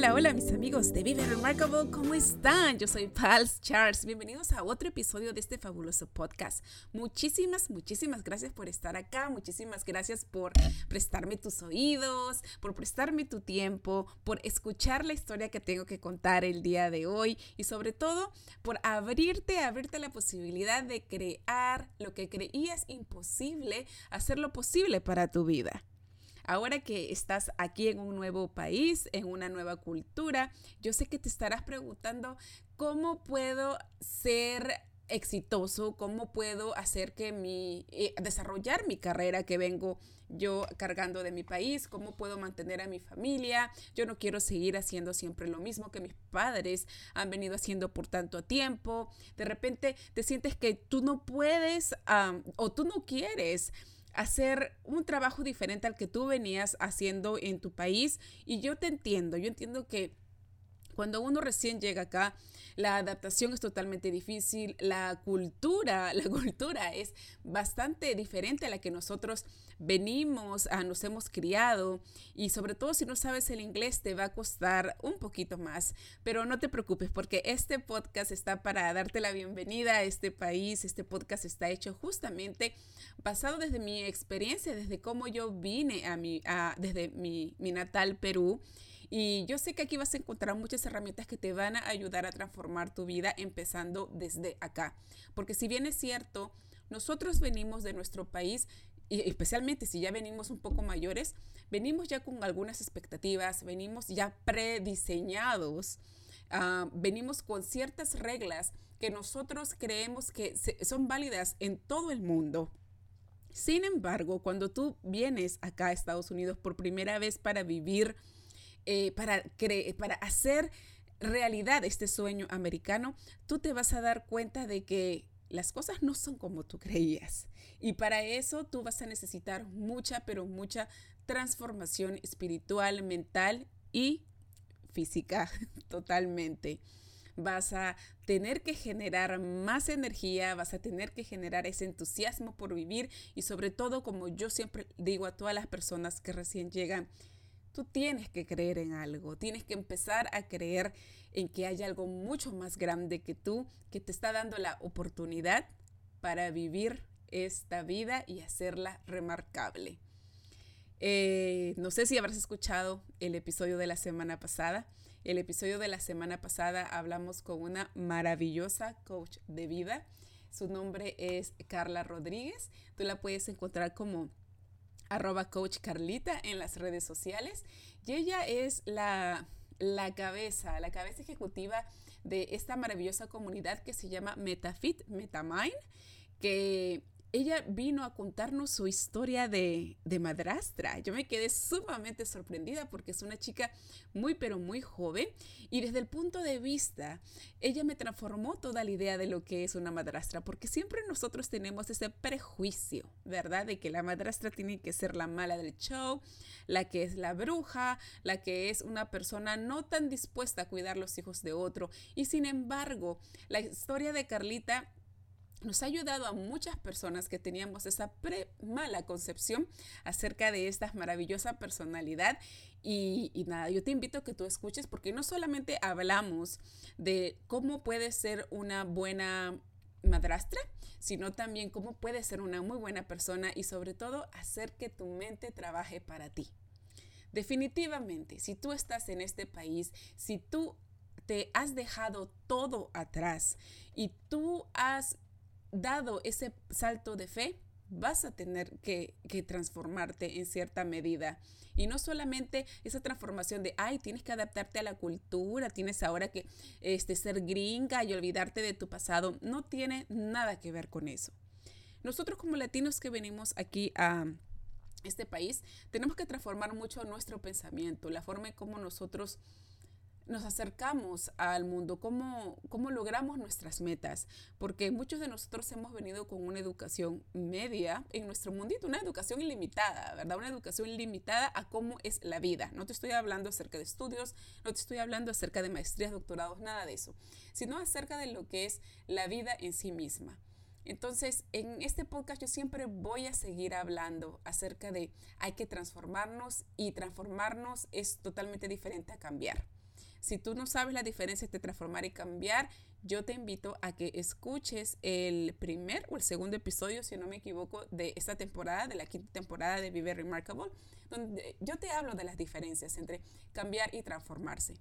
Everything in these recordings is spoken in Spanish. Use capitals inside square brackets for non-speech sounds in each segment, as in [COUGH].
Hola, hola mis amigos de Vive Remarkable, ¿cómo están? Yo soy Pals Charles. Bienvenidos a otro episodio de este fabuloso podcast. Muchísimas, muchísimas gracias por estar acá. Muchísimas gracias por prestarme tus oídos, por prestarme tu tiempo, por escuchar la historia que tengo que contar el día de hoy y sobre todo por abrirte, abrirte la posibilidad de crear lo que creías imposible, hacerlo posible para tu vida. Ahora que estás aquí en un nuevo país, en una nueva cultura, yo sé que te estarás preguntando cómo puedo ser exitoso, cómo puedo hacer que mi, eh, desarrollar mi carrera que vengo yo cargando de mi país, cómo puedo mantener a mi familia. Yo no quiero seguir haciendo siempre lo mismo que mis padres han venido haciendo por tanto tiempo. De repente te sientes que tú no puedes o tú no quieres hacer un trabajo diferente al que tú venías haciendo en tu país. Y yo te entiendo, yo entiendo que cuando uno recién llega acá, la adaptación es totalmente difícil, la cultura, [LAUGHS] la cultura es bastante diferente a la que nosotros venimos, a, nos hemos criado y sobre todo si no sabes el inglés te va a costar un poquito más, pero no te preocupes porque este podcast está para darte la bienvenida a este país, este podcast está hecho justamente basado desde mi experiencia, desde cómo yo vine a mi, a, desde mi, mi natal Perú y yo sé que aquí vas a encontrar muchas herramientas que te van a ayudar a transformar tu vida empezando desde acá. Porque si bien es cierto, nosotros venimos de nuestro país y especialmente si ya venimos un poco mayores, venimos ya con algunas expectativas, venimos ya prediseñados, uh, venimos con ciertas reglas que nosotros creemos que son válidas en todo el mundo. Sin embargo, cuando tú vienes acá a Estados Unidos por primera vez para vivir eh, para, para hacer realidad este sueño americano, tú te vas a dar cuenta de que las cosas no son como tú creías. Y para eso tú vas a necesitar mucha, pero mucha transformación espiritual, mental y física [LAUGHS] totalmente. Vas a tener que generar más energía, vas a tener que generar ese entusiasmo por vivir y sobre todo, como yo siempre digo a todas las personas que recién llegan, Tú tienes que creer en algo, tienes que empezar a creer en que hay algo mucho más grande que tú, que te está dando la oportunidad para vivir esta vida y hacerla remarcable. Eh, no sé si habrás escuchado el episodio de la semana pasada. El episodio de la semana pasada hablamos con una maravillosa coach de vida. Su nombre es Carla Rodríguez. Tú la puedes encontrar como arroba coach Carlita en las redes sociales. Y ella es la, la cabeza, la cabeza ejecutiva de esta maravillosa comunidad que se llama MetaFit, MetaMind, que ella vino a contarnos su historia de, madrastra. Yo me quedé sumamente sorprendida porque es una chica muy pero muy joven y desde el punto de vista, ella me transformó toda la idea de lo que es una madrastra porque siempre nosotros tenemos ese prejuicio, ¿verdad? De que la madrastra tiene que ser la mala del show, la que es la bruja, la que es una persona no tan dispuesta a cuidar los hijos de otro. Y sin embargo, la historia de Carlita nos ha ayudado a muchas personas que teníamos esa pre mala concepción acerca de esta maravillosa personalidad. Y, nada, yo te invito a que tú escuches porque no solamente hablamos de cómo puede ser una buena madrastra, sino también cómo puede ser una muy buena persona y sobre todo hacer que tu mente trabaje para ti. Definitivamente, si tú estás en este país, si tú te has dejado todo atrás y tú has dado ese salto de fe, vas a tener que, transformarte en cierta medida. Y no solamente esa transformación de, ay, tienes que adaptarte a la cultura, tienes ahora que este, ser gringa y olvidarte de tu pasado. No tiene nada que ver con eso. Nosotros como latinos que venimos aquí a, este país, tenemos que transformar mucho nuestro pensamiento, la forma en cómo nosotros nos acercamos al mundo, cómo, cómo logramos nuestras metas, porque muchos de nosotros hemos venido con una educación media en nuestro mundito, una educación ilimitada, ¿verdad? Una educación limitada a cómo es la vida. No te estoy hablando acerca de estudios, no te estoy hablando acerca de maestrías, doctorados, nada de eso, sino acerca de lo que es la vida en sí misma. Entonces, en este podcast yo siempre voy a seguir hablando acerca de hay que transformarnos y transformarnos es totalmente diferente a cambiar. Si tú no sabes la diferencia entre transformar y cambiar, yo te invito a que escuches el primer o el segundo episodio, si no me equivoco, de esta temporada, de la quinta temporada de Vive Remarkable, donde yo te hablo de las diferencias entre cambiar y transformarse.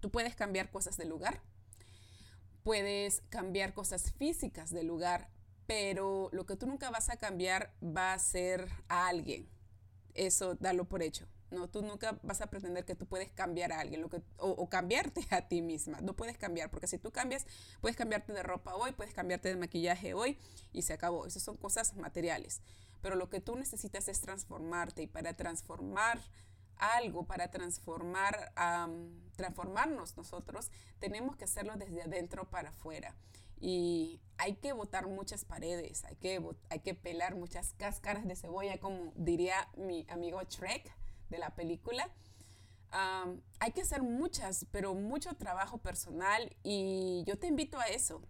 Tú puedes cambiar cosas de lugar, puedes cambiar cosas físicas del lugar, pero lo que tú nunca vas a cambiar va a ser a alguien. Eso dalo por hecho. No, tú nunca vas a pretender que tú puedes cambiar a alguien lo que, o, cambiarte [LAUGHS] a ti misma. No puedes cambiar, porque si tú cambias, puedes cambiarte de ropa hoy, puedes cambiarte de maquillaje hoy y se acabó. Esas son cosas materiales. Pero lo que tú necesitas es transformarte y para transformar algo, para transformar, transformarnos nosotros, tenemos que hacerlo desde adentro para afuera. Y hay que botar muchas paredes, hay que, hay que pelar muchas cáscaras de cebolla, como diría mi amigo Trek de la película. hay que hacer muchas, pero mucho trabajo personal y yo te invito a eso.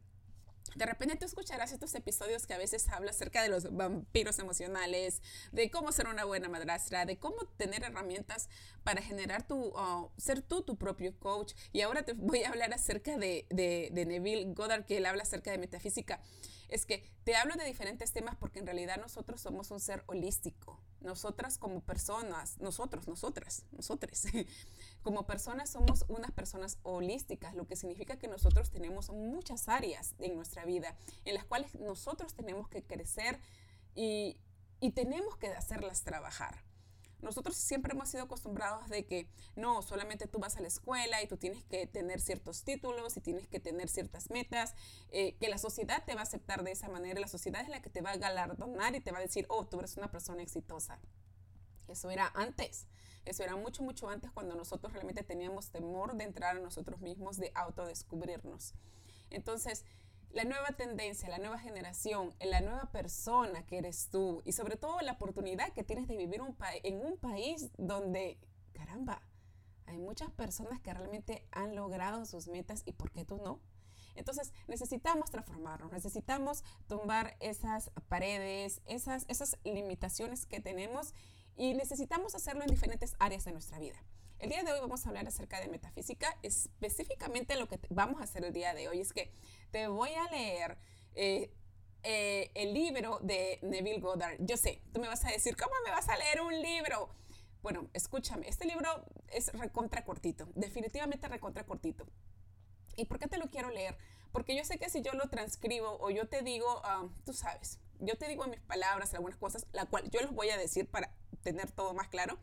De repente tú escucharás estos episodios que a veces habla acerca de los vampiros emocionales, de cómo ser una buena madrastra, de cómo tener herramientas para generar tu, ser tú tu propio coach. Y ahora te voy a hablar acerca de, de, de Neville Goddard, que él habla acerca de metafísica. Es que te hablo de diferentes temas porque en realidad nosotros somos un ser holístico. Nosotras como personas, nosotros, nosotras, nosotros, [LAUGHS] como personas somos unas personas holísticas, lo que significa que nosotros tenemos muchas áreas en nuestra vida en las cuales nosotros tenemos que crecer y, y tenemos que hacerlas trabajar. Nosotros siempre hemos sido acostumbrados de que no, solamente tú vas a la escuela y tú tienes que tener ciertos títulos y tienes que tener ciertas metas, eh, que la sociedad te va a aceptar de esa manera, la sociedad es la que te va a galardonar y te va a decir, oh, tú eres una persona exitosa. Eso era antes. Eso era mucho, mucho antes cuando nosotros realmente teníamos temor de entrar a nosotros mismos, de autodescubrirnos. Entonces, la nueva tendencia, la nueva generación, la nueva persona que eres tú y sobre todo la oportunidad que tienes de vivir en un país donde, caramba, hay muchas personas que realmente han logrado sus metas y ¿por qué tú no? Entonces necesitamos transformarnos, necesitamos tumbar esas paredes, esas, esas limitaciones que tenemos y necesitamos hacerlo en diferentes áreas de nuestra vida. El día de hoy vamos a hablar acerca de metafísica. Específicamente lo que vamos a hacer el día de hoy es que te voy a leer eh, eh, el libro de Neville Goddard. Yo sé, tú me vas a decir, ¿cómo me vas a leer un libro? Bueno, escúchame, este libro es recontra cortito, definitivamente recontra cortito. ¿Y por qué te lo quiero leer? Porque yo sé que si yo lo transcribo o yo te digo, ah, tú sabes, yo te digo en mis palabras algunas cosas, la cual yo los voy a decir para tener todo más claro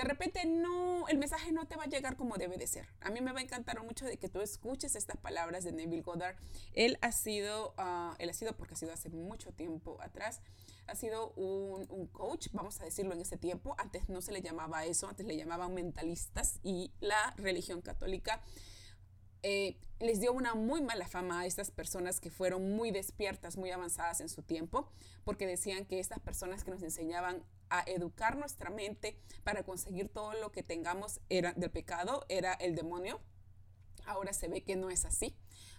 de repente no, el mensaje no te va a llegar como debe de ser. A mí me va a encantar mucho de que tú escuches estas palabras de Neville Goddard. Él ha sido, uh, él ha sido porque ha sido hace mucho tiempo atrás, ha sido un, un, coach, vamos a decirlo en ese tiempo. Antes no se le llamaba eso, antes le llamaban mentalistas y la religión católica. Eh, les dio una muy mala fama a estas personas que fueron muy despiertas, muy avanzadas en su tiempo, porque decían que estas personas que nos enseñaban a educar nuestra mente para conseguir todo lo que tengamos era del pecado, era el demonio. Ahora se ve que no es así,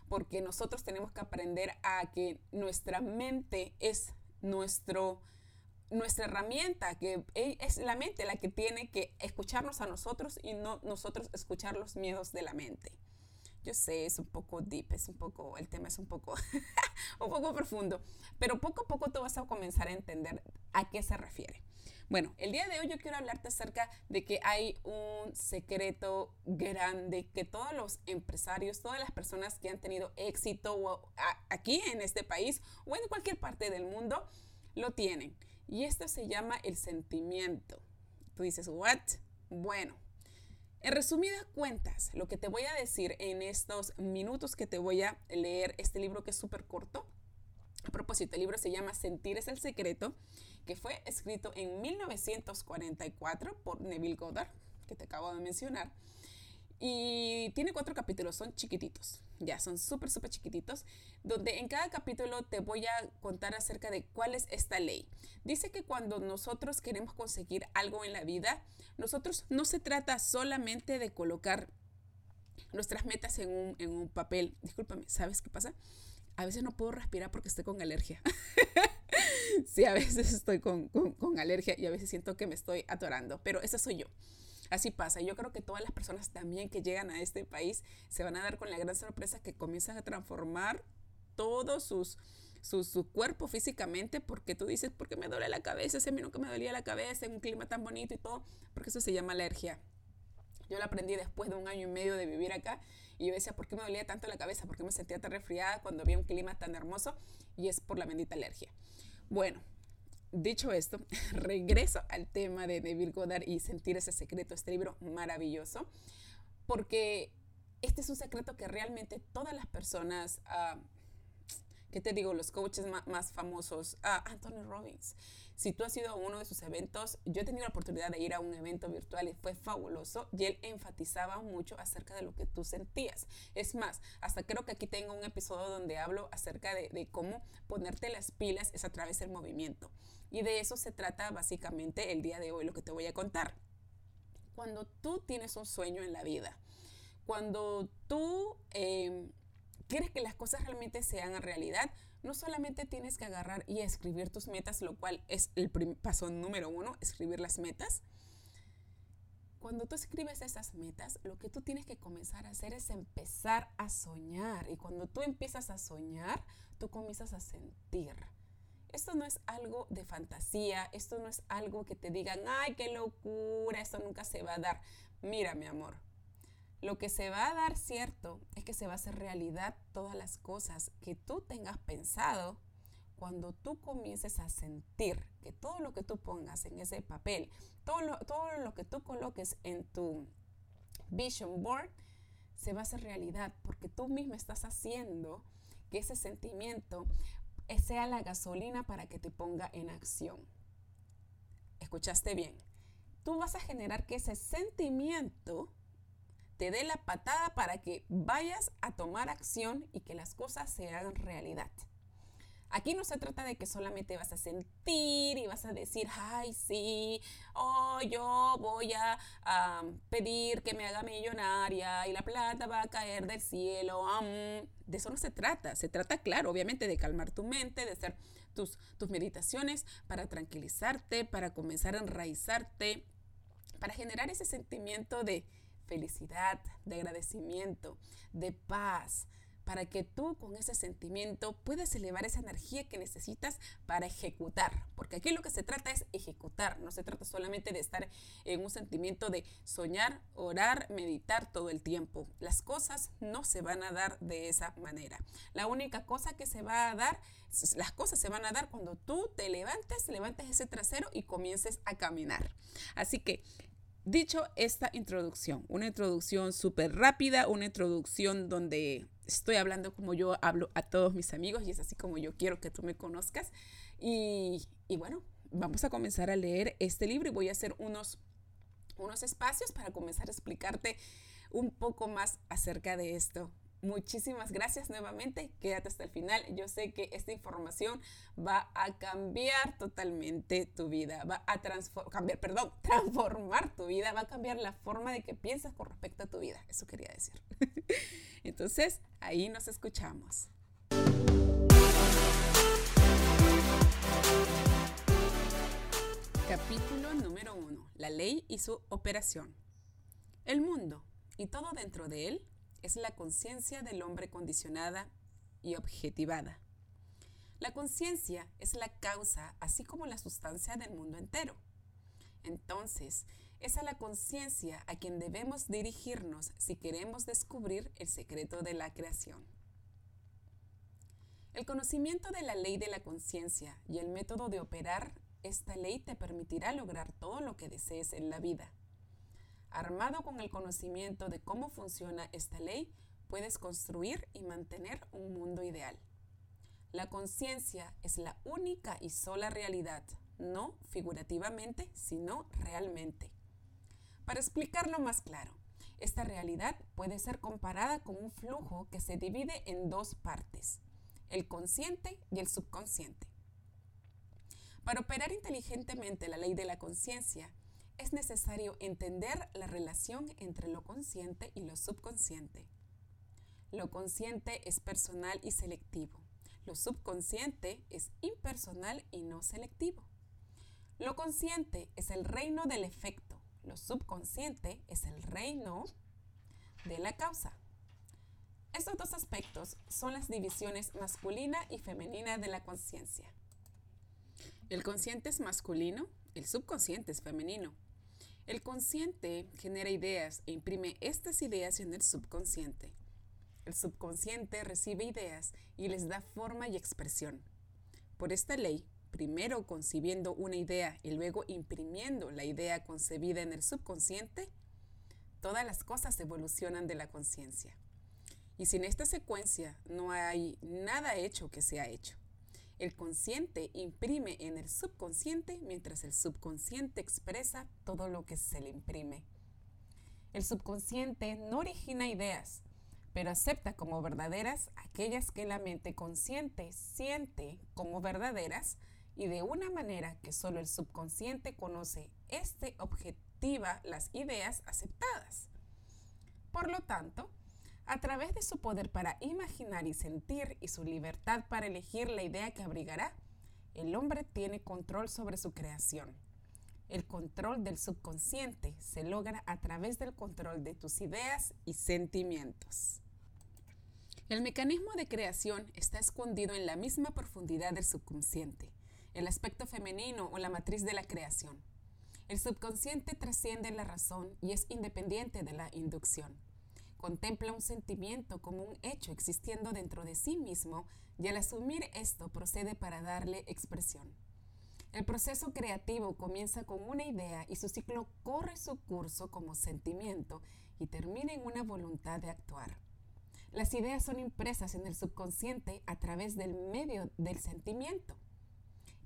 porque nosotros tenemos que aprender a que nuestra mente es nuestro nuestra herramienta, que es la mente la que tiene que escucharnos a nosotros y no nosotros escuchar los miedos de la mente. Yo sé, es un poco deep, es un poco, el tema es un poco, [LAUGHS] un poco profundo, pero poco a poco tú vas a comenzar a entender a qué se refiere. Bueno, el día de hoy yo quiero hablarte acerca de que hay un secreto grande que todos los empresarios, todas las personas que han tenido éxito aquí en este país o en cualquier parte del mundo lo tienen. Y esto se llama el sentimiento. Tú dices, ¿what? Bueno, en resumidas cuentas, lo que te voy a decir en estos minutos que te voy a leer este libro que es súper corto. A propósito, el libro se llama Sentir es el secreto que fue escrito en 1944 por Neville Goddard, que te acabo de mencionar. Y tiene cuatro capítulos, son chiquititos, ya son súper, súper chiquititos, donde en cada capítulo te voy a contar acerca de cuál es esta ley. Dice que cuando nosotros queremos conseguir algo en la vida, nosotros no se trata solamente de colocar nuestras metas en un, en un papel. Discúlpame, ¿sabes qué pasa? A veces no puedo respirar porque estoy con alergia. [LAUGHS] sí, a veces estoy con, con, con alergia y a veces siento que me estoy atorando, pero esa soy yo. Así pasa. Yo creo que todas las personas también que llegan a este país se van a dar con la gran sorpresa que comienzan a transformar todo sus, su, cuerpo físicamente porque tú dices, ¿por qué me duele la cabeza? Ese a mí nunca me dolía la cabeza en un clima tan bonito y todo, porque eso se llama alergia. Yo lo aprendí después de un año y medio de vivir acá y yo decía, ¿por qué me dolía tanto la cabeza? ¿Por qué me sentía tan resfriada cuando había un clima tan hermoso? Y es por la bendita alergia. Bueno, dicho esto, [LAUGHS] regreso al tema de Neville Goddard y sentir ese secreto, este libro maravilloso, porque este es un secreto que realmente todas las personas, uh, ¿qué te digo? Los coaches más, famosos, uh, Anthony Robbins, si tú has ido a uno de sus eventos, yo he tenido la oportunidad de ir a un evento virtual y fue fabuloso y él enfatizaba mucho acerca de lo que tú sentías. Es más, hasta creo que aquí tengo un episodio donde hablo acerca de, de cómo ponerte las pilas es a través del movimiento. Y de eso se trata básicamente el día de hoy, lo que te voy a contar. Cuando tú tienes un sueño en la vida, cuando tú eh, quieres que las cosas realmente sean realidad, no solamente tienes que agarrar y escribir tus metas, lo cual es el paso número uno, escribir las metas. Cuando tú escribes esas metas, lo que tú tienes que comenzar a hacer es empezar a soñar. Y cuando tú empiezas a soñar, tú comienzas a sentir. Esto no es algo de fantasía, esto no es algo que te digan, ay, qué locura, esto nunca se va a dar. Mira, mi amor, lo que se va a dar cierto es que se va a hacer realidad todas las cosas que tú tengas pensado cuando tú comiences a sentir que todo lo que tú pongas en ese papel, todo lo, todo lo que tú coloques en tu vision board, se va a hacer realidad porque tú mismo estás haciendo que ese sentimiento sea la gasolina para que te ponga en acción. ¿Escuchaste bien? Tú vas a generar que ese sentimiento te dé la patada para que vayas a tomar acción y que las cosas se hagan realidad. Aquí no se trata de que solamente vas a sentir y vas a decir, ay, sí, oh, yo voy a pedir que me haga millonaria y la plata va a caer del cielo. de eso no se trata. Se trata, claro, obviamente, de calmar tu mente, de hacer tus, tus meditaciones para tranquilizarte, para comenzar a enraizarte, para generar ese sentimiento de, felicidad, de agradecimiento, de paz, para que tú con ese sentimiento puedas elevar esa energía que necesitas para ejecutar. Porque aquí lo que se trata es ejecutar, no se trata solamente de estar en un sentimiento de soñar, orar, meditar todo el tiempo. Las cosas no se van a dar de esa manera. La única cosa que se va a dar, las cosas se van a dar cuando tú te levantes, levantes ese trasero y comiences a caminar. Así que Dicho esta introducción, una introducción súper rápida, una introducción donde estoy hablando como yo hablo a todos mis amigos y es así como yo quiero que tú me conozcas. Y, bueno, vamos a comenzar a leer este libro y voy a hacer unos, unos espacios para comenzar a explicarte un poco más acerca de esto. Muchísimas gracias nuevamente. Quédate hasta el final. Yo sé que esta información va a cambiar totalmente tu vida, va a cambiar, perdón, [LAUGHS] transformar tu vida, va a cambiar la forma de que piensas con respecto a tu vida. Eso quería decir. [LAUGHS] Entonces, ahí nos escuchamos. Capítulo número uno. La ley y su operación. El mundo y todo dentro de él es la conciencia del hombre condicionada y objetivada. La conciencia es la causa, así como la sustancia del mundo entero. Entonces, es a la conciencia a quien debemos dirigirnos si queremos descubrir el secreto de la creación. El conocimiento de la ley de la conciencia y el método de operar esta ley te permitirá lograr todo lo que desees en la vida. Armado con el conocimiento de cómo funciona esta ley, puedes construir y mantener un mundo ideal. La conciencia es la única y sola realidad. no figurativamente, sino realmente. Para explicarlo más claro, esta realidad puede ser comparada con un flujo que se divide en dos partes, el consciente y el subconsciente. Para operar inteligentemente la ley de la conciencia, es necesario entender la relación entre lo consciente y lo subconsciente. Lo consciente es personal y selectivo. Lo subconsciente es impersonal y no selectivo. Lo consciente es el reino del efecto. Lo subconsciente es el reino de la causa. Estos dos aspectos son las divisiones masculina y femenina de la conciencia. El consciente es masculino, el subconsciente es femenino. El consciente genera ideas e imprime estas ideas en el subconsciente. El subconsciente recibe ideas y les da forma y expresión. Por esta ley, primero concibiendo una idea y luego imprimiendo la idea concebida en el subconsciente, todas las cosas evolucionan de la conciencia. Y sin esta secuencia no hay nada hecho que sea hecho. El consciente imprime en el subconsciente mientras el subconsciente expresa todo lo que se le imprime. El subconsciente no origina ideas, pero acepta como verdaderas aquellas que la mente consciente siente como verdaderas y de una manera que solo el subconsciente conoce, este objetiva las ideas aceptadas. Por lo tanto, a través de su poder para imaginar y sentir y su libertad para elegir la idea que abrigará, el hombre tiene control sobre su creación. El control del subconsciente se logra a través del control de tus ideas y sentimientos. El mecanismo de creación está escondido en la misma profundidad del subconsciente, el aspecto femenino o la matriz de la creación. El subconsciente trasciende la razón y es independiente de la inducción. Contempla un sentimiento como un hecho existiendo dentro de sí mismo y al asumir esto procede para darle expresión. El proceso creativo comienza con una idea y su ciclo corre su curso como sentimiento y termina en una voluntad de actuar. Las ideas son impresas en el subconsciente a través del medio del sentimiento.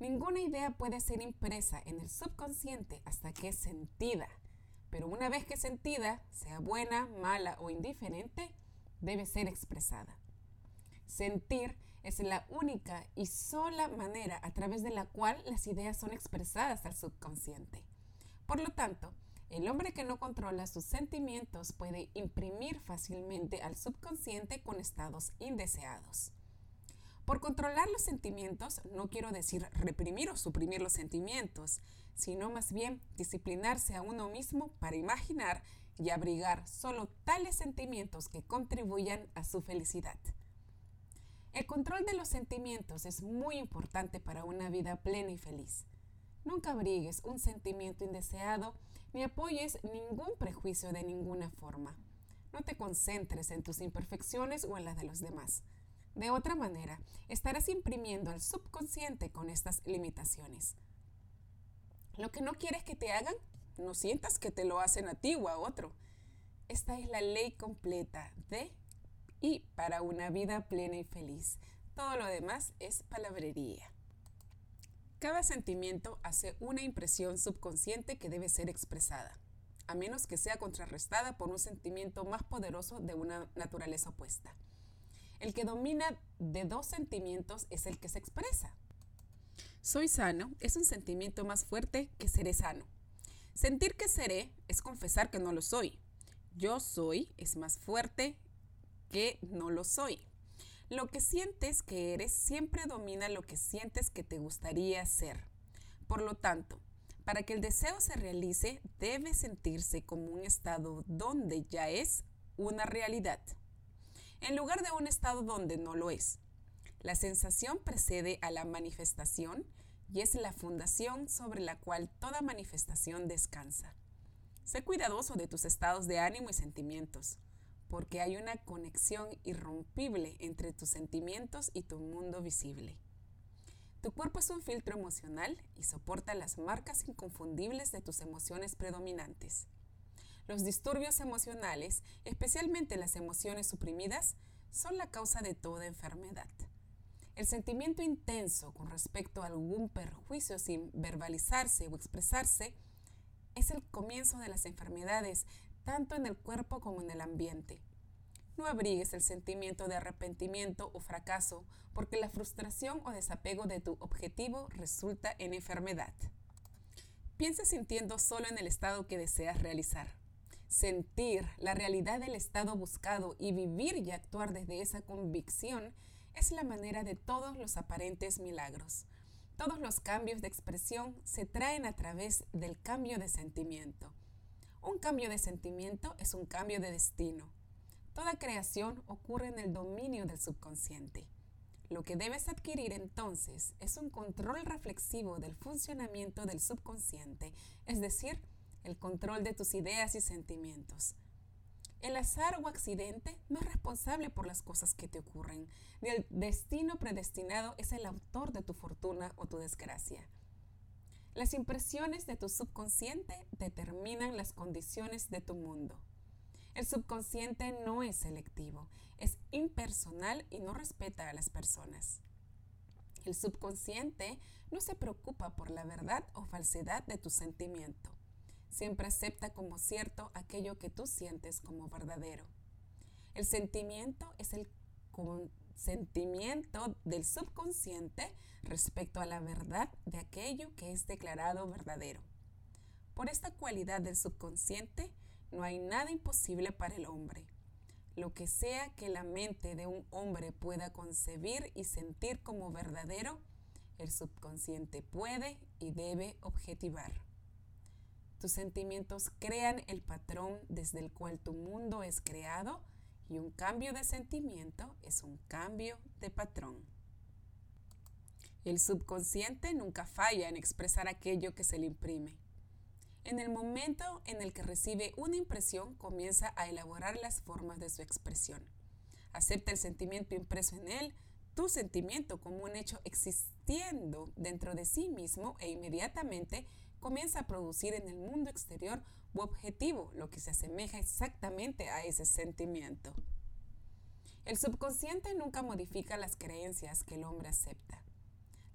Ninguna idea puede ser impresa en el subconsciente hasta que es sentida pero una vez que sentida, sea buena, mala o indiferente, debe ser expresada. Sentir es la única y sola manera a través de la cual las ideas son expresadas al subconsciente. Por lo tanto, el hombre que no controla sus sentimientos puede imprimir fácilmente al subconsciente con estados indeseados. Por controlar los sentimientos no quiero decir reprimir o suprimir los sentimientos, sino más bien disciplinarse a uno mismo para imaginar y abrigar solo tales sentimientos que contribuyan a su felicidad. El control de los sentimientos es muy importante para una vida plena y feliz. Nunca abrigues un sentimiento indeseado ni apoyes ningún prejuicio de ninguna forma. No te concentres en tus imperfecciones o en las de los demás. De otra manera, estarás imprimiendo al subconsciente con estas limitaciones. Lo que no quieres que te hagan, no sientas que te lo hacen a ti o a otro. Esta es la ley completa de y para una vida plena y feliz. Todo lo demás es palabrería. Cada sentimiento hace una impresión subconsciente que debe ser expresada, a menos que sea contrarrestada por un sentimiento más poderoso de una naturaleza opuesta. El que domina de dos sentimientos es el que se expresa. Soy sano es un sentimiento más fuerte que seré sano. Sentir que seré es confesar que no lo soy. Yo soy es más fuerte que no lo soy. Lo que sientes que eres siempre domina lo que sientes que te gustaría ser. Por lo tanto, para que el deseo se realice, debe sentirse como un estado donde ya es una realidad, en lugar de un estado donde no lo es. La sensación precede a la manifestación y es la fundación sobre la cual toda manifestación descansa. Sé cuidadoso de tus estados de ánimo y sentimientos, porque hay una conexión irrompible entre tus sentimientos y tu mundo visible. Tu cuerpo es un filtro emocional y soporta las marcas inconfundibles de tus emociones predominantes. Los disturbios emocionales, especialmente las emociones suprimidas, son la causa de toda enfermedad. El sentimiento intenso con respecto a algún perjuicio sin verbalizarse o expresarse es el comienzo de las enfermedades, tanto en el cuerpo como en el ambiente. No abrigues el sentimiento de arrepentimiento o fracaso, porque la frustración o desapego de tu objetivo resulta en enfermedad. Piensa sintiendo solo en el estado que deseas realizar. Sentir la realidad del estado buscado y vivir y actuar desde esa convicción es la manera de todos los aparentes milagros. Todos los cambios de expresión se traen a través del cambio de sentimiento. Un cambio de sentimiento es un cambio de destino. Toda creación ocurre en el dominio del subconsciente. Lo que debes adquirir entonces es un control reflexivo del funcionamiento del subconsciente, es decir, el control de tus ideas y sentimientos. El azar o accidente no es responsable por las cosas que te ocurren, ni el destino predestinado es el autor de tu fortuna o tu desgracia. Las impresiones de tu subconsciente determinan las condiciones de tu mundo. El subconsciente no es selectivo, es impersonal y no respeta a las personas. El subconsciente no se preocupa por la verdad o falsedad de tu sentimiento. Siempre acepta como cierto aquello que tú sientes como verdadero. El sentimiento es el sentimiento del subconsciente respecto a la verdad de aquello que es declarado verdadero. Por esta cualidad del subconsciente no hay nada imposible para el hombre. Lo que sea que la mente de un hombre pueda concebir y sentir como verdadero, el subconsciente puede y debe objetivar. Tus sentimientos crean el patrón desde el cual tu mundo es creado y un cambio de sentimiento es un cambio de patrón. El subconsciente nunca falla en expresar aquello que se le imprime. En el momento en el que recibe una impresión, comienza a elaborar las formas de su expresión. Acepta el sentimiento impreso en él, tu sentimiento como un hecho existiendo dentro de sí mismo e inmediatamente comienza a producir en el mundo exterior u objetivo, lo que se asemeja exactamente a ese sentimiento. El subconsciente nunca modifica las creencias que el hombre acepta.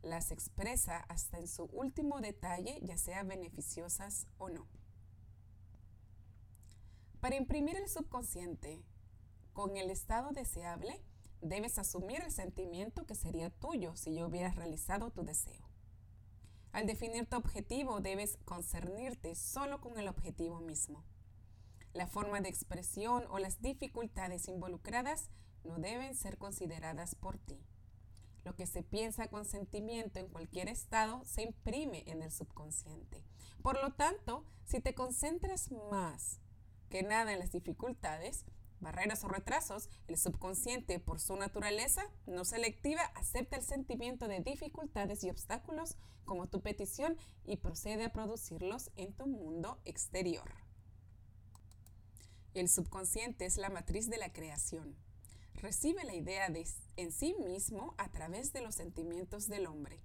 Las expresa hasta en su último detalle, ya sea beneficiosas o no. Para imprimir el subconsciente con el estado deseable, debes asumir el sentimiento que sería tuyo si yo hubieras realizado tu deseo. Al definir tu objetivo debes concernirte solo con el objetivo mismo. La forma de expresión o las dificultades involucradas no deben ser consideradas por ti. Lo que se piensa con sentimiento en cualquier estado se imprime en el subconsciente. Por lo tanto, si te concentras más que nada en las dificultades, barreras o retrasos, el subconsciente, por su naturaleza no selectiva, acepta el sentimiento de dificultades y obstáculos como tu petición y procede a producirlos en tu mundo exterior. El subconsciente es la matriz de la creación. Recibe la idea de en sí mismo a través de los sentimientos del hombre.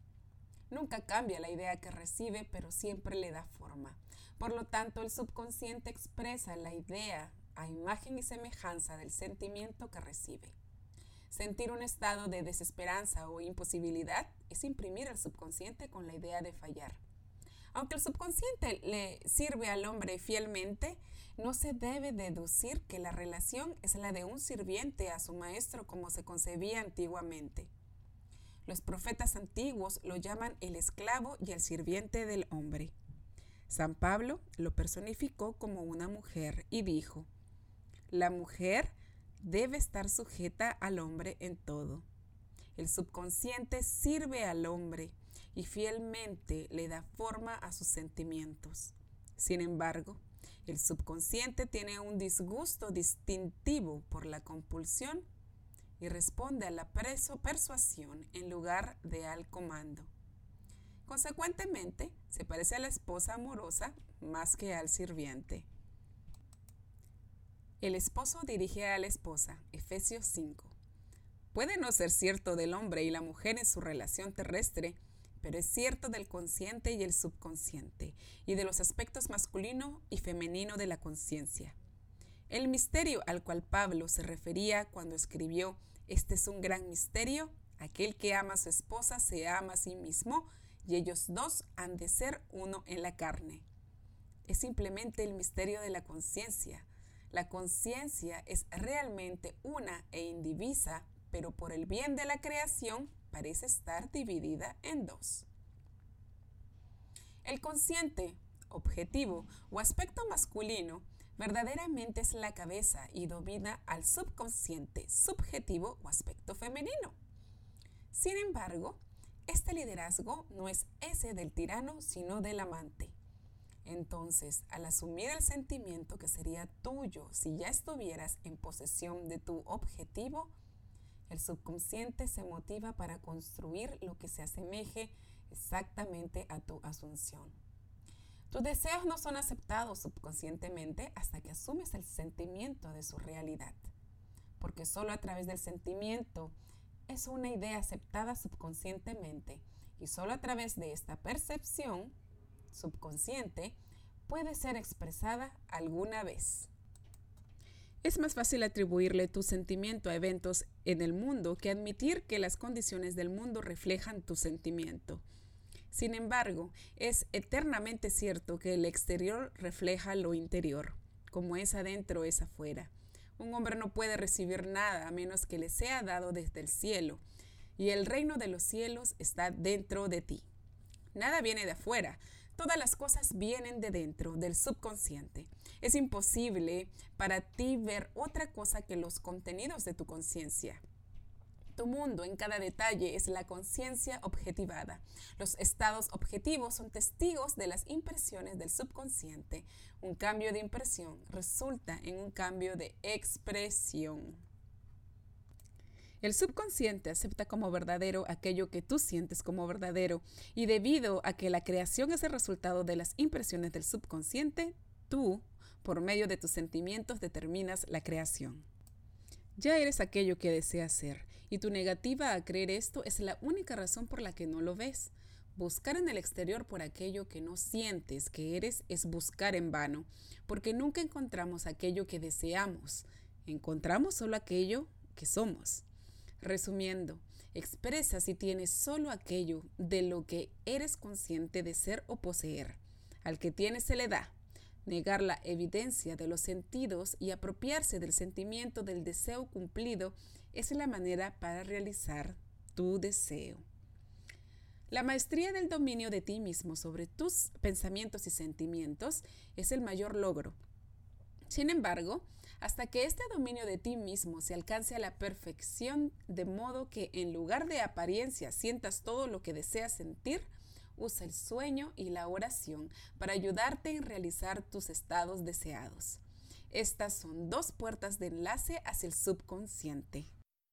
Nunca cambia la idea que recibe, pero siempre le da forma. Por lo tanto, el subconsciente expresa la idea a imagen y semejanza del sentimiento que recibe. Sentir un estado de desesperanza o imposibilidad es imprimir al subconsciente con la idea de fallar. Aunque el subconsciente le sirve al hombre fielmente, no se debe deducir que la relación es la de un sirviente a su maestro como se concebía antiguamente. Los profetas antiguos lo llaman el esclavo y el sirviente del hombre. San Pablo lo personificó como una mujer y dijo, la mujer debe estar sujeta al hombre en todo. El subconsciente sirve al hombre y fielmente le da forma a sus sentimientos. Sin embargo, el subconsciente tiene un disgusto distintivo por la compulsión y responde a la persuasión en lugar de al comando. Consecuentemente, se parece a la esposa amorosa más que al sirviente. El esposo dirige a la esposa, Efesios 5. Puede no ser cierto del hombre y la mujer en su relación terrestre, pero es cierto del consciente y el subconsciente, y de los aspectos masculino y femenino de la conciencia. El misterio al cual Pablo se refería cuando escribió Este es un gran misterio Aquel que ama a su esposa se ama a sí mismo y ellos dos han de ser uno en la carne. Es simplemente el misterio de la conciencia. La conciencia es realmente una e indivisa, pero por el bien de la creación parece estar dividida en dos. El consciente, objetivo o aspecto masculino verdaderamente es la cabeza y domina al subconsciente, subjetivo o aspecto femenino. Sin embargo, este liderazgo no es ese del tirano, sino del amante. Entonces, al asumir el sentimiento que sería tuyo si ya estuvieras en posesión de tu objetivo, el subconsciente se motiva para construir lo que se asemeje exactamente a tu asunción. Tus deseos no son aceptados subconscientemente hasta que asumes el sentimiento de su realidad, porque solo a través del sentimiento es una idea aceptada subconscientemente y solo a través de esta percepción subconsciente puede ser expresada alguna vez. Es más fácil atribuirle tu sentimiento a eventos en el mundo que admitir que las condiciones del mundo reflejan tu sentimiento. Sin embargo, es eternamente cierto que el exterior refleja lo interior, como es adentro es afuera. Un hombre no puede recibir nada a menos que le sea dado desde el cielo, y el reino de los cielos está dentro de ti. Nada viene de afuera, todas las cosas vienen de dentro, del subconsciente. Es imposible para ti ver otra cosa que los contenidos de tu conciencia. Tu mundo en cada detalle es la conciencia objetivada. Los estados objetivos son testigos de las impresiones del subconsciente. Un cambio de impresión resulta en un cambio de expresión. El subconsciente acepta como verdadero aquello que tú sientes como verdadero y debido a que la creación es el resultado de las impresiones del subconsciente, tú, por medio de tus sentimientos, determinas la creación. Ya eres aquello que deseas ser y tu negativa a creer esto es la única razón por la que no lo ves. Buscar en el exterior por aquello que no sientes que eres es buscar en vano, porque nunca encontramos aquello que deseamos, encontramos solo aquello que somos. Resumiendo, expresa si tienes solo aquello de lo que eres consciente de ser o poseer. Al que tiene se le da. Negar la evidencia de los sentidos y apropiarse del sentimiento del deseo cumplido es la manera para realizar tu deseo. La maestría del dominio de ti mismo sobre tus pensamientos y sentimientos es el mayor logro. Sin embargo, hasta que este dominio de ti mismo se alcance a la perfección, de modo que en lugar de apariencia sientas todo lo que deseas sentir, usa el sueño y la oración para ayudarte en realizar tus estados deseados. Estas son dos puertas de enlace hacia el subconsciente.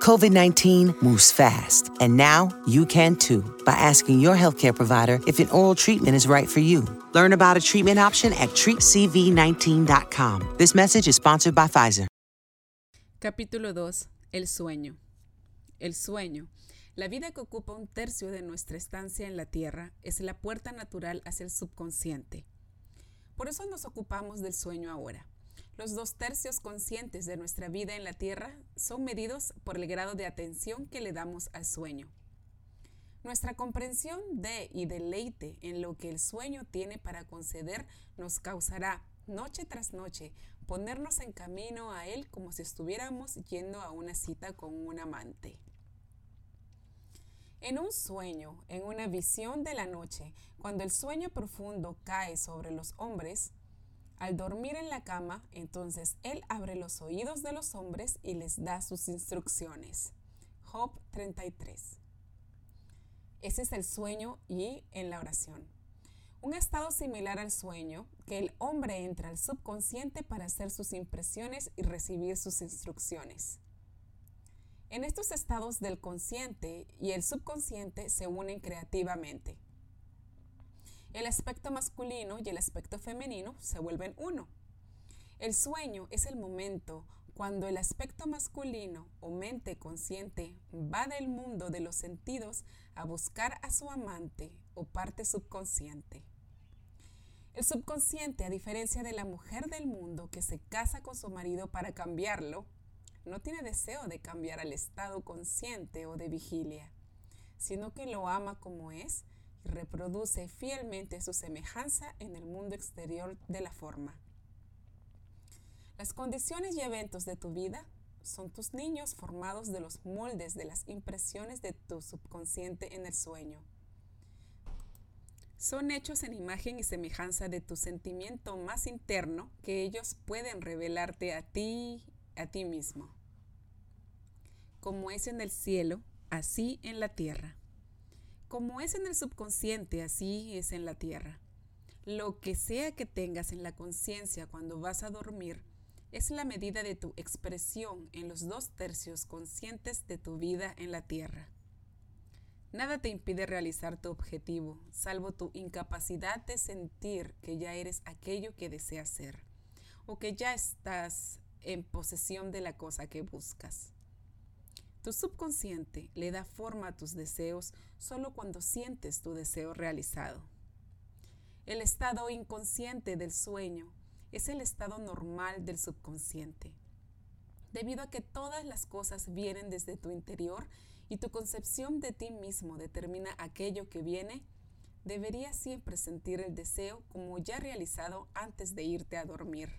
COVID 19 moves fast, and now you can too by asking your healthcare provider if an oral treatment is right for you. Learn about a treatment option at treatcv19.com. This message is sponsored by Pfizer. Capítulo 2. El sueño. El sueño. La vida que ocupa un tercio de nuestra estancia en la Tierra es la puerta natural hacia el subconsciente. Por eso nos ocupamos del sueño ahora. Los dos tercios conscientes de nuestra vida en la Tierra son medidos por el grado de atención que le damos al sueño. Nuestra comprensión de y deleite en lo que el sueño tiene para conceder nos causará, noche tras noche, ponernos en camino a él como si estuviéramos yendo a una cita con un amante. En un sueño, en una visión de la noche, cuando el sueño profundo cae sobre los hombres, al dormir en la cama, entonces Él abre los oídos de los hombres y les da sus instrucciones. Job 33. Ese es el sueño y en la oración. Un estado similar al sueño, que el hombre entra al subconsciente para hacer sus impresiones y recibir sus instrucciones. En estos estados del consciente y el subconsciente se unen creativamente. El aspecto masculino y el aspecto femenino se vuelven uno. El sueño es el momento Cuando el aspecto masculino o mente consciente va del mundo de los sentidos a buscar a su amante o parte subconsciente. El subconsciente, a diferencia de la mujer del mundo que se casa con su marido para cambiarlo, no tiene deseo de cambiar al estado consciente o de vigilia, sino que lo ama como es y reproduce fielmente su semejanza en el mundo exterior de la forma. Las condiciones y eventos de tu vida son tus niños formados de los moldes de las impresiones de tu subconsciente en el sueño. Son hechos en imagen y semejanza de tu sentimiento más interno que ellos pueden revelarte a ti, a ti mismo. Como es en el cielo, así en la tierra. Como es en el subconsciente, así es en la tierra. Lo que sea que tengas en la conciencia cuando vas a dormir, es la medida de tu expresión en los dos tercios conscientes de tu vida en la tierra. Nada te impide realizar tu objetivo, salvo tu incapacidad de sentir que ya eres aquello que deseas ser, o que ya estás en posesión de la cosa que buscas. Tu subconsciente le da forma a tus deseos solo cuando sientes tu deseo realizado. El estado inconsciente del sueño es el estado normal del subconsciente. Debido a que todas las cosas vienen desde tu interior y tu concepción de ti mismo determina aquello que viene, deberías siempre sentir el deseo como ya realizado antes de irte a dormir.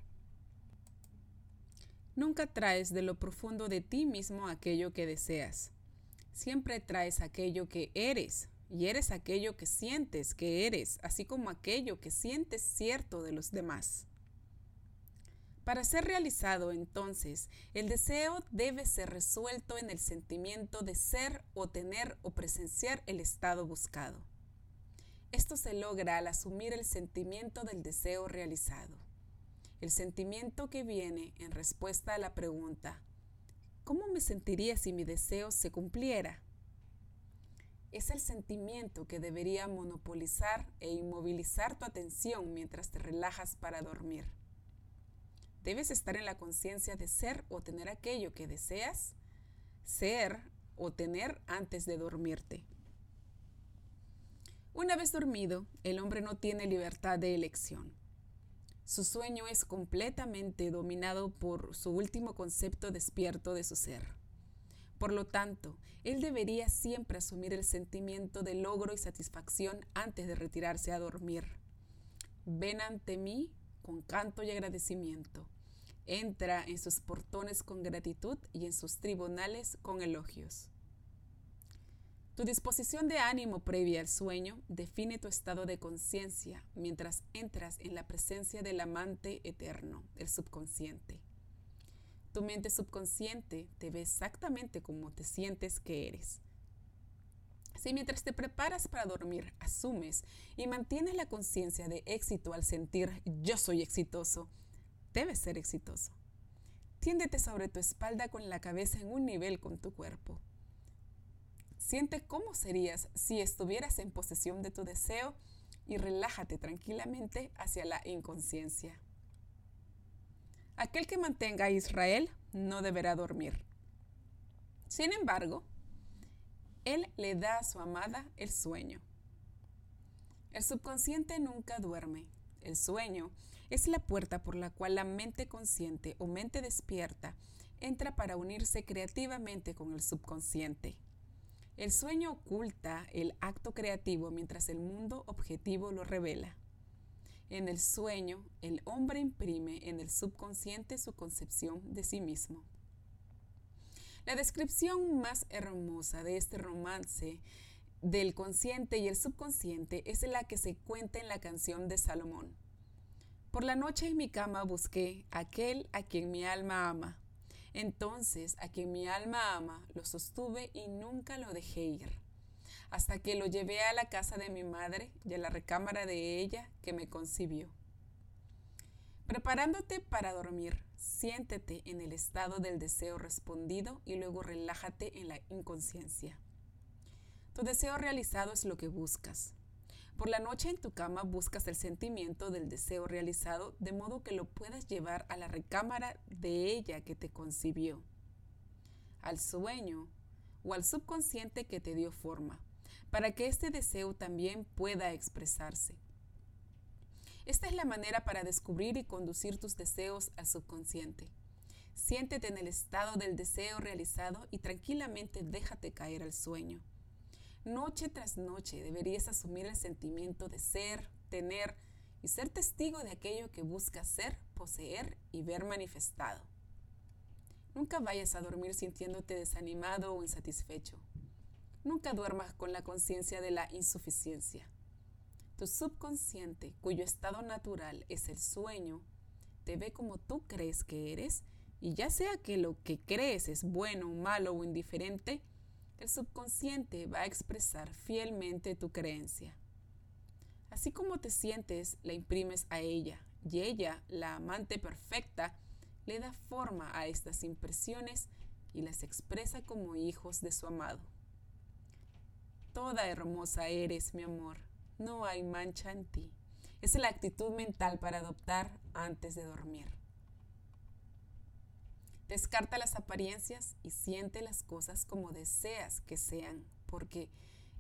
Nunca traes de lo profundo de ti mismo aquello que deseas. Siempre traes aquello que eres, y eres aquello que sientes que eres, así como aquello que sientes cierto de los demás. Para ser realizado entonces, el deseo debe ser resuelto en el sentimiento de ser o tener o presenciar el estado buscado. Esto se logra al asumir el sentimiento del deseo realizado, el sentimiento que viene en respuesta a la pregunta, ¿cómo me sentiría si mi deseo se cumpliera? Es el sentimiento que debería monopolizar e inmovilizar tu atención mientras te relajas para dormir. Debes estar en la conciencia de ser o tener aquello que deseas ser o tener antes de dormirte. Una vez dormido, el hombre no tiene libertad de elección. Su sueño es completamente dominado por su último concepto despierto de su ser. Por lo tanto, él debería siempre asumir el sentimiento de logro y satisfacción antes de retirarse a dormir. Ven ante mí con canto y agradecimiento. Entra en sus portones con gratitud y en sus tribunales con elogios. Tu disposición de ánimo previa al sueño define tu estado de conciencia mientras entras en la presencia del amante eterno, el subconsciente. Tu mente subconsciente te ve exactamente como te sientes que eres. Si mientras te preparas para dormir asumes y mantienes la conciencia de éxito al sentir yo soy exitoso, debes ser exitoso. Tiéndete sobre tu espalda con la cabeza en un nivel con tu cuerpo. Siente cómo serías si estuvieras en posesión de tu deseo y relájate tranquilamente hacia la inconsciencia. Aquel que mantenga a Israel no deberá dormir. Sin embargo, él le da a su amada el sueño. El subconsciente nunca duerme. El sueño es la puerta por la cual la mente consciente o mente despierta entra para unirse creativamente con el subconsciente. El sueño oculta el acto creativo mientras el mundo objetivo lo revela. En el sueño, el hombre imprime en el subconsciente su concepción de sí mismo. La descripción más hermosa de este romance del consciente y el subconsciente es la que se cuenta en la canción de Salomón. Por la noche en mi cama busqué aquel a quien mi alma ama. Entonces a quien mi alma ama lo sostuve y nunca lo dejé ir hasta que lo llevé a la casa de mi madre y a la recámara de ella que me concibió. Preparándote para dormir, siéntete en el estado del deseo respondido y luego relájate en la inconsciencia. Tu deseo realizado es lo que buscas. Por la noche en tu cama buscas el sentimiento del deseo realizado de modo que lo puedas llevar a la recámara de ella que te concibió, al sueño o al subconsciente que te dio forma, para que este deseo también pueda expresarse. Esta es la manera para descubrir y conducir tus deseos al subconsciente. Siéntete en el estado del deseo realizado y tranquilamente déjate caer al sueño. Noche tras noche deberías asumir el sentimiento de ser, tener y ser testigo de aquello que buscas ser, poseer y ver manifestado. Nunca vayas a dormir sintiéndote desanimado o insatisfecho. Nunca duermas con la conciencia de la insuficiencia. Tu subconsciente, cuyo estado natural es el sueño, te ve como tú crees que eres y ya sea que lo que crees es bueno, malo o indiferente, el subconsciente va a expresar fielmente tu creencia. Así como te sientes, la imprimes a ella y ella, la amante perfecta, le da forma a estas impresiones y las expresa como hijos de su amado. Toda hermosa eres, mi amor, no hay mancha en ti. Es la actitud mental para adoptar antes de dormir. Descarta las apariencias y siente las cosas como deseas que sean, porque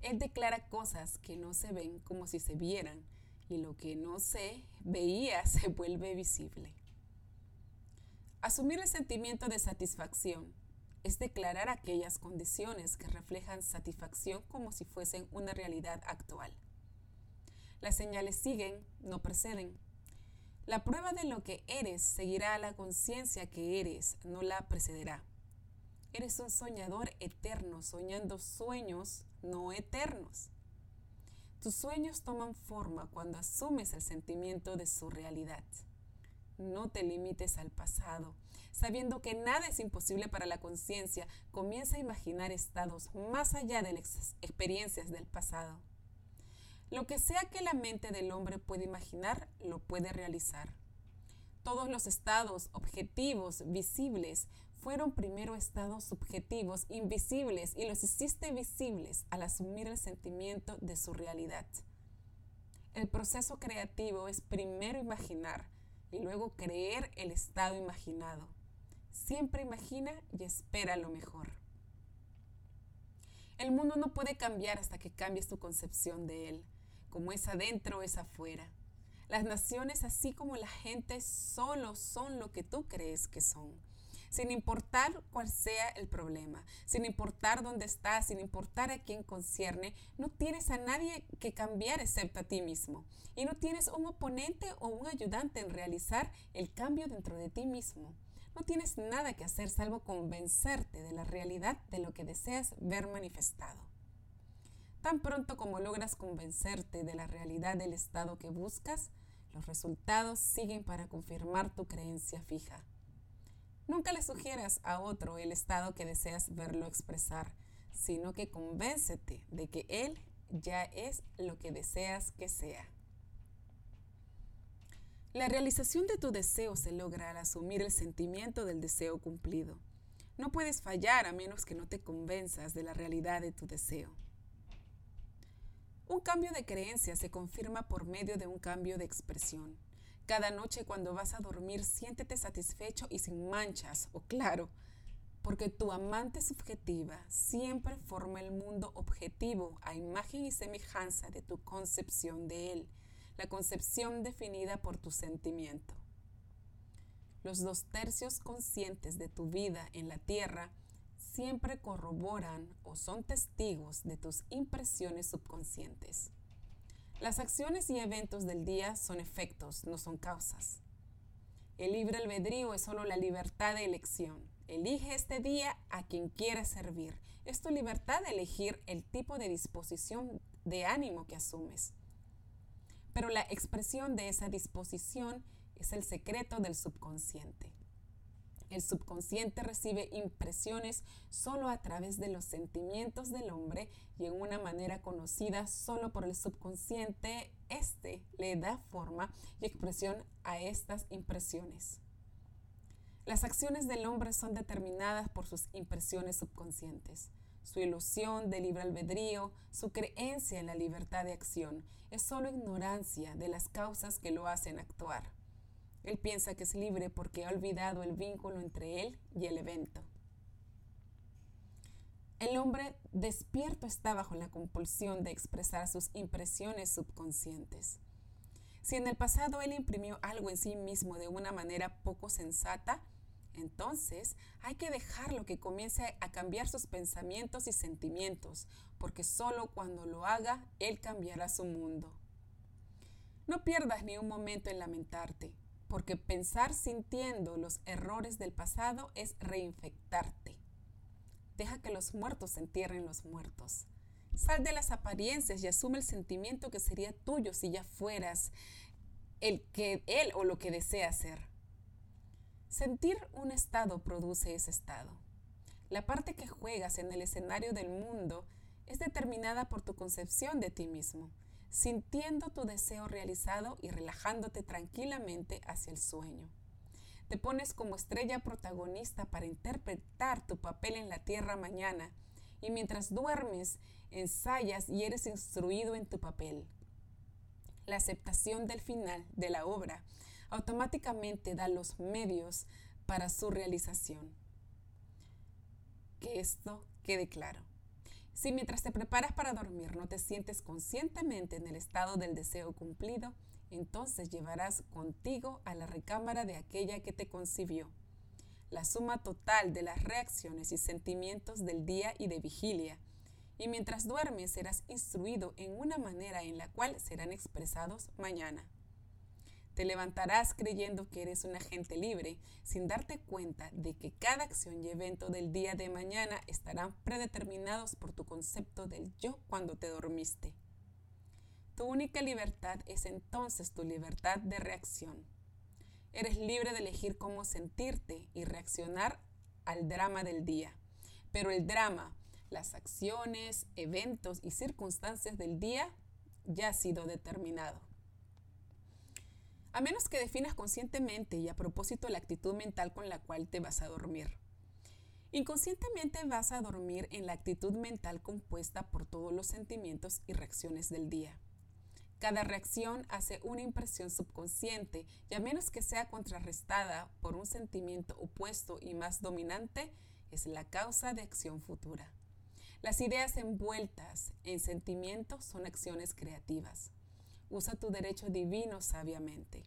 Él declara cosas que no se ven como si se vieran, y lo que no se veía [LAUGHS] se vuelve visible. Asumir el sentimiento de satisfacción es declarar aquellas condiciones que reflejan satisfacción como si fuesen una realidad actual. Las señales siguen, no preceden. La prueba de lo que eres seguirá a la conciencia que eres, no la precederá. Eres un soñador eterno, soñando sueños no eternos. Tus sueños toman forma cuando asumes el sentimiento de su realidad. No te limites al pasado. Sabiendo que nada es imposible para la conciencia, comienza a imaginar estados más allá de las experiencias del pasado. Lo que sea que la mente del hombre puede imaginar, lo puede realizar. Todos los estados objetivos visibles fueron primero estados subjetivos invisibles y los hiciste visibles al asumir el sentimiento de su realidad. El proceso creativo es primero imaginar y luego creer el estado imaginado. Siempre imagina y espera lo mejor. El mundo no puede cambiar hasta que cambies tu concepción de él como es adentro es afuera. Las naciones, así como la gente, solo son lo que tú crees que son. Sin importar cuál sea el problema, sin importar dónde estás, sin importar a quién concierne, no tienes a nadie que cambiar excepto a ti mismo. Y no tienes un oponente o un ayudante en realizar el cambio dentro de ti mismo. No tienes nada que hacer salvo convencerte de la realidad de lo que deseas ver manifestado. Tan pronto como logras convencerte de la realidad del estado que buscas, los resultados siguen para confirmar tu creencia fija. Nunca le sugieras a otro el estado que deseas verlo expresar, sino que convéncete de que él ya es lo que deseas que sea. La realización de tu deseo se logra al asumir el sentimiento del deseo cumplido. No puedes fallar a menos que no te convenzas de la realidad de tu deseo. Un cambio de creencia se confirma por medio de un cambio de expresión. Cada noche cuando vas a dormir siéntete satisfecho y sin manchas, o claro, porque tu amante subjetiva siempre forma el mundo objetivo a imagen y semejanza de tu concepción de él, la concepción definida por tu sentimiento. Los dos tercios conscientes de tu vida en la tierra siempre corroboran o son testigos de tus impresiones subconscientes. Las acciones y eventos del día son efectos, no son causas. El libre albedrío es solo la libertad de elección. Elige este día a quien quieras servir. Es tu libertad de elegir el tipo de disposición de ánimo que asumes. Pero la expresión de esa disposición es el secreto del subconsciente. El subconsciente recibe impresiones solo a través de los sentimientos del hombre y en una manera conocida solo por el subconsciente, este le da forma y expresión a estas impresiones. Las acciones del hombre son determinadas por sus impresiones subconscientes. su ilusión de libre albedrío, su creencia en la libertad de acción, es solo ignorancia de las causas que lo hacen actuar. Él piensa que es libre porque ha olvidado el vínculo entre él y el evento. El hombre despierto está bajo la compulsión de expresar sus impresiones subconscientes. Si en el pasado él imprimió algo en sí mismo de una manera poco sensata, entonces hay que dejarlo que comience a cambiar sus pensamientos y sentimientos, porque solo cuando lo haga, él cambiará su mundo. No pierdas ni un momento en lamentarte, porque pensar sintiendo los errores del pasado es reinfectarte. Deja que los muertos entierren los muertos. Sal de las apariencias y asume el sentimiento que sería tuyo si ya fueras el que él o lo que desea ser. Sentir un estado produce ese estado. La parte que juegas en el escenario del mundo es determinada por tu concepción de ti mismo, sintiendo tu deseo realizado y relajándote tranquilamente hacia el sueño. Te pones como estrella protagonista para interpretar tu papel en la tierra mañana y mientras duermes ensayas y eres instruido en tu papel. La aceptación del final de la obra automáticamente da los medios para su realización. Que esto quede claro. Si mientras te preparas para dormir no te sientes conscientemente en el estado del deseo cumplido, entonces llevarás contigo a la recámara de aquella que te concibió. La suma total de las reacciones y sentimientos del día y de vigilia. Y mientras duermes serás instruido en una manera en la cual serán expresados mañana. Te levantarás creyendo que eres un agente libre, sin darte cuenta de que cada acción y evento del día de mañana estarán predeterminados por tu concepto del yo cuando te dormiste. Tu única libertad es entonces tu libertad de reacción. Eres libre de elegir cómo sentirte y reaccionar al drama del día. Pero el drama, las acciones, eventos y circunstancias del día ya ha sido determinado. A menos que definas conscientemente y a propósito la actitud mental con la cual te vas a dormir. Inconscientemente vas a dormir en la actitud mental compuesta por todos los sentimientos y reacciones del día. Cada reacción hace una impresión subconsciente y a menos que sea contrarrestada por un sentimiento opuesto y más dominante, es la causa de acción futura. Las ideas envueltas en sentimientos son acciones creativas. Usa tu derecho divino sabiamente.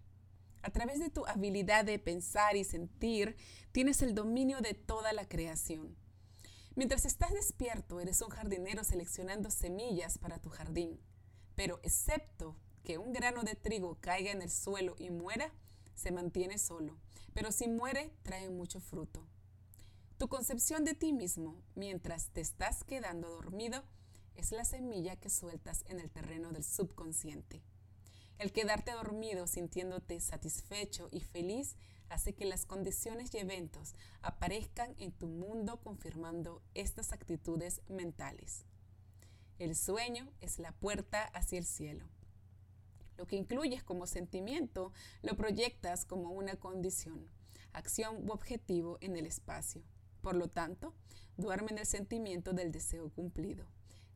A través de tu habilidad de pensar y sentir, tienes el dominio de toda la creación. Mientras estás despierto, eres un jardinero seleccionando semillas para tu jardín pero excepto que un grano de trigo caiga en el suelo y muera, se mantiene solo, pero si muere, trae mucho fruto. Tu concepción de ti mismo, mientras te estás quedando dormido, es la semilla que sueltas en el terreno del subconsciente. El quedarte dormido sintiéndote satisfecho y feliz hace que las condiciones y eventos aparezcan en tu mundo confirmando estas actitudes mentales. El sueño es la puerta hacia el cielo. Lo que incluyes como sentimiento lo proyectas como una condición, acción u objetivo en el espacio. Por lo tanto, duerme en el sentimiento del deseo cumplido.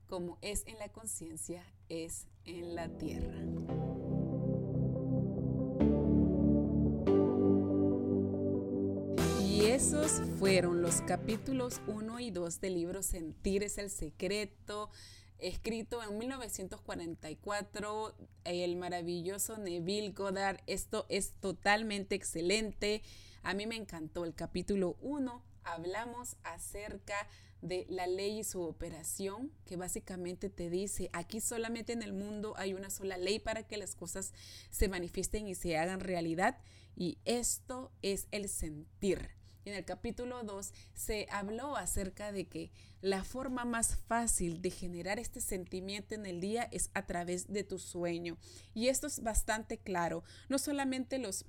Como es en la conciencia, es en la tierra. Esos fueron los capítulos 1 y 2 del libro Sentir es el secreto escrito en 1944, el maravilloso Neville Goddard. Esto es totalmente excelente. A mí me encantó el capítulo 1. Hablamos acerca de la ley y su operación, que básicamente te dice, aquí solamente en el mundo hay una sola ley para que las cosas se manifiesten y se hagan realidad, y esto es el sentir en el capítulo 2 se habló acerca de que la forma más fácil de generar este sentimiento en el día es a través de tu sueño. Y esto es bastante claro. No solamente los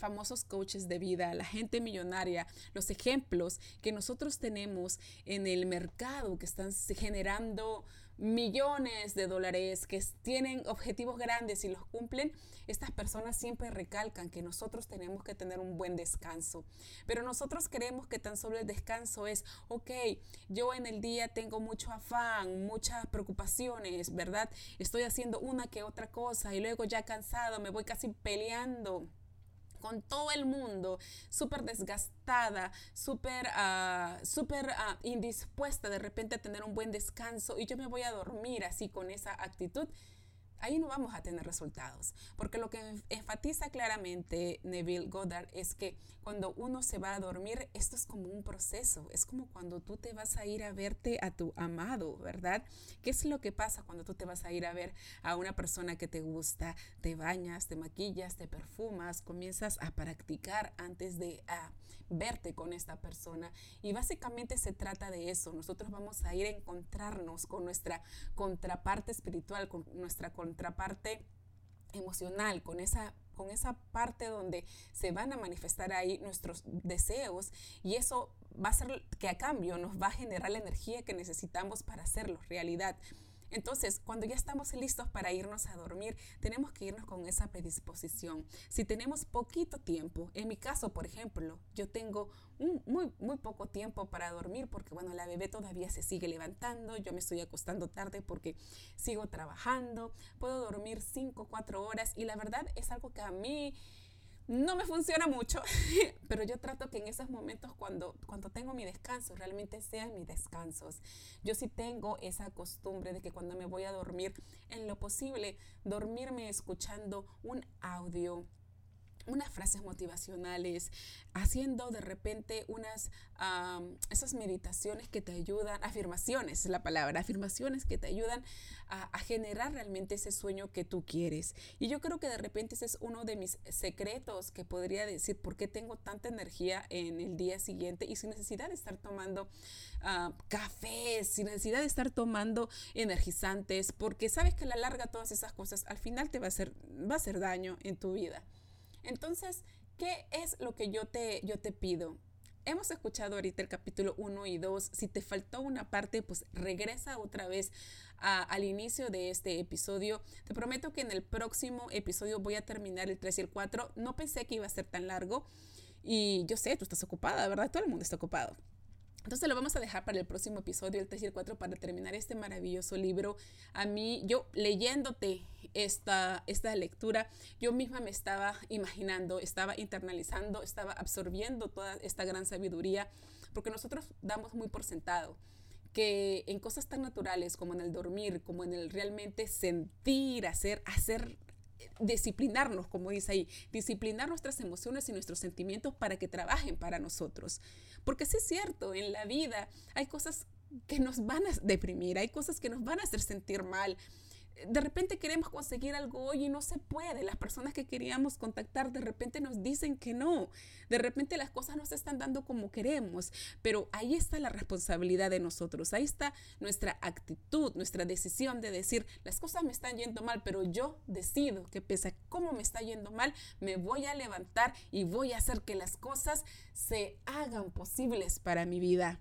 famosos coaches de vida, la gente millonaria, los ejemplos que nosotros tenemos en el mercado que están generando millones de dólares, que tienen objetivos grandes y los cumplen, estas personas siempre recalcan que nosotros tenemos que tener un buen descanso. Pero nosotros creemos que tan solo el descanso es, ok, yo en el día tengo mucho afán, muchas preocupaciones, ¿verdad? Estoy haciendo una que otra cosa y luego ya cansado me voy casi peleando con todo el mundo, súper desgastada, súper uh, super, uh, indispuesta de repente a tener un buen descanso y yo me voy a dormir así con esa actitud, ahí no vamos a tener resultados. Porque lo que enfatiza claramente Neville Goddard es que cuando uno se va a dormir, esto es como un proceso, es como cuando tú te vas a ir a verte a tu amado, ¿verdad? ¿Qué es lo que pasa cuando tú te vas a ir a ver a una persona que te gusta? Te bañas, te maquillas, te perfumas, comienzas a practicar antes de verte con esta persona. Y básicamente se trata de eso. Nosotros vamos a ir a encontrarnos con nuestra contraparte espiritual, con nuestra contraparte emocional, con esa con esa parte donde se van a manifestar ahí nuestros deseos y eso va a ser que a cambio nos va a generar la energía que necesitamos para hacerlo realidad. Entonces, cuando ya estamos listos para irnos a dormir, tenemos que irnos con esa predisposición. Si tenemos poquito tiempo, en mi caso, por ejemplo, yo tengo muy, muy poco tiempo para dormir porque, bueno, la bebé todavía se sigue levantando, yo me estoy acostando tarde porque sigo trabajando, puedo dormir 5, 4 horas y la verdad es algo que a mí no me funciona mucho, [LAUGHS] pero yo trato que en esos momentos cuando, cuando tengo mi descanso, realmente sean mis descansos. Yo sí tengo esa costumbre de que cuando me voy a dormir, en lo posible, dormirme escuchando un audio unas frases motivacionales, haciendo de repente unas, esas meditaciones que te ayudan, afirmaciones es la palabra, afirmaciones que te ayudan a, generar realmente ese sueño que tú quieres. Y yo creo que de repente ese es uno de mis secretos que podría decir por qué tengo tanta energía en el día siguiente y sin necesidad de estar tomando uh, cafés, sin necesidad de estar tomando energizantes, porque sabes que a la larga todas esas cosas al final te va a hacer, va a hacer daño en tu vida. Entonces, ¿qué es lo que yo te, yo te pido? Hemos escuchado ahorita el capítulo 1 y 2. Si te faltó una parte, pues regresa otra vez al inicio de este episodio. Te prometo que en el próximo episodio voy a terminar el 3 y el 4. No pensé que iba a ser tan largo. Y yo sé, tú estás ocupada, ¿verdad? Todo el mundo está ocupado. Entonces lo vamos a dejar para el próximo episodio, el 3 y el 4, para terminar este maravilloso libro. A mí, yo leyéndote esta, esta lectura, yo misma me estaba imaginando, estaba internalizando, estaba absorbiendo toda esta gran sabiduría, porque nosotros damos muy por sentado que en cosas tan naturales como en el dormir, como en el realmente sentir, hacer, hacer disciplinarnos, como dice ahí, disciplinar nuestras emociones y nuestros sentimientos para que trabajen para nosotros. Porque sí es cierto, en la vida hay cosas que nos van a deprimir, hay cosas que nos van a hacer sentir mal, de repente queremos conseguir algo hoy y no se puede. Las personas que queríamos contactar de repente nos dicen que no. De repente las cosas no se están dando como queremos. Pero ahí está la responsabilidad de nosotros. Ahí está nuestra actitud, nuestra decisión de decir, las cosas me están yendo mal, pero yo decido que pese a cómo me está yendo mal, me voy a levantar y voy a hacer que las cosas se hagan posibles para mi vida.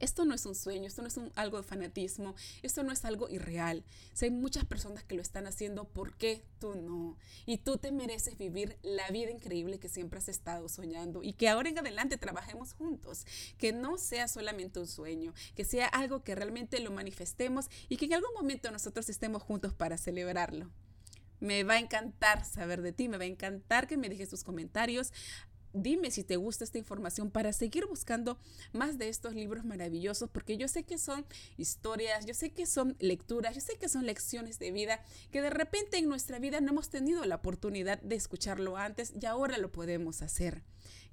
Esto no es un sueño, esto no es algo de fanatismo, esto no es algo irreal. Si hay muchas personas que lo están haciendo, ¿por qué tú no? Y tú te mereces vivir la vida increíble que siempre has estado soñando y que ahora en adelante trabajemos juntos. Que no sea solamente un sueño, que sea algo que realmente lo manifestemos y que en algún momento nosotros estemos juntos para celebrarlo. Me va a encantar saber de ti, me va a encantar que me dejes tus comentarios dime si te gusta esta información para seguir buscando más de estos libros maravillosos, porque yo sé que son historias, yo sé que son lecturas, yo sé que son lecciones de vida que de repente en nuestra vida no hemos tenido la oportunidad de escucharlo antes y ahora lo podemos hacer.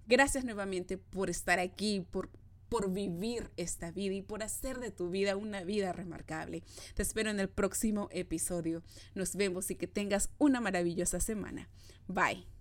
Gracias nuevamente por estar aquí, por por vivir esta vida y por hacer de tu vida una vida remarcable. Te espero en el próximo episodio. Nos vemos y que tengas una maravillosa semana. Bye.